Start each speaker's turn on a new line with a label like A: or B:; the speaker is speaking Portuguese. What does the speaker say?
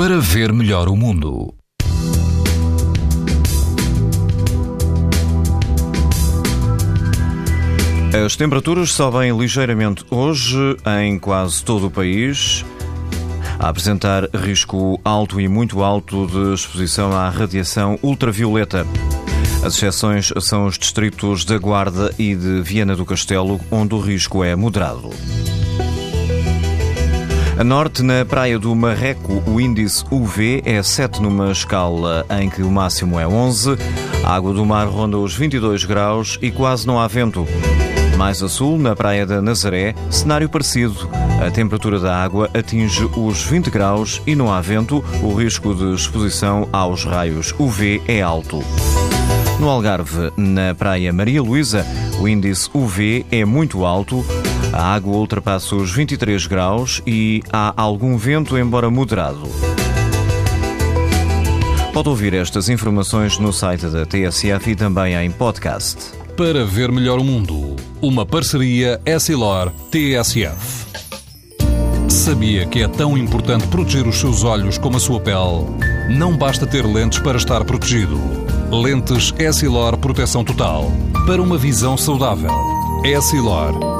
A: para ver melhor o mundo.
B: As temperaturas sobem ligeiramente hoje em quase todo o país, a apresentar risco alto e muito alto de exposição à radiação ultravioleta. As exceções são os distritos da Guarda e de Viana do Castelo, onde o risco é moderado. A norte, na praia do Marreco, o índice UV é 7 numa escala em que o máximo é 11. A água do mar ronda os 22 graus e quase não há vento. Mais a sul, na praia da Nazaré, cenário parecido. A temperatura da água atinge os 20 graus e não há vento. O risco de exposição aos raios UV é alto. No Algarve, na praia Maria Luísa, o índice UV é muito alto. A água ultrapassa os 23 graus e há algum vento, embora moderado. Pode ouvir estas informações no site da TSF e também em podcast.
A: Para ver melhor o mundo, uma parceria Essilor-TSF. Sabia que é tão importante proteger os seus olhos como a sua pele? Não basta ter lentes para estar protegido. Lentes Essilor Proteção Total. Para uma visão saudável. Essilor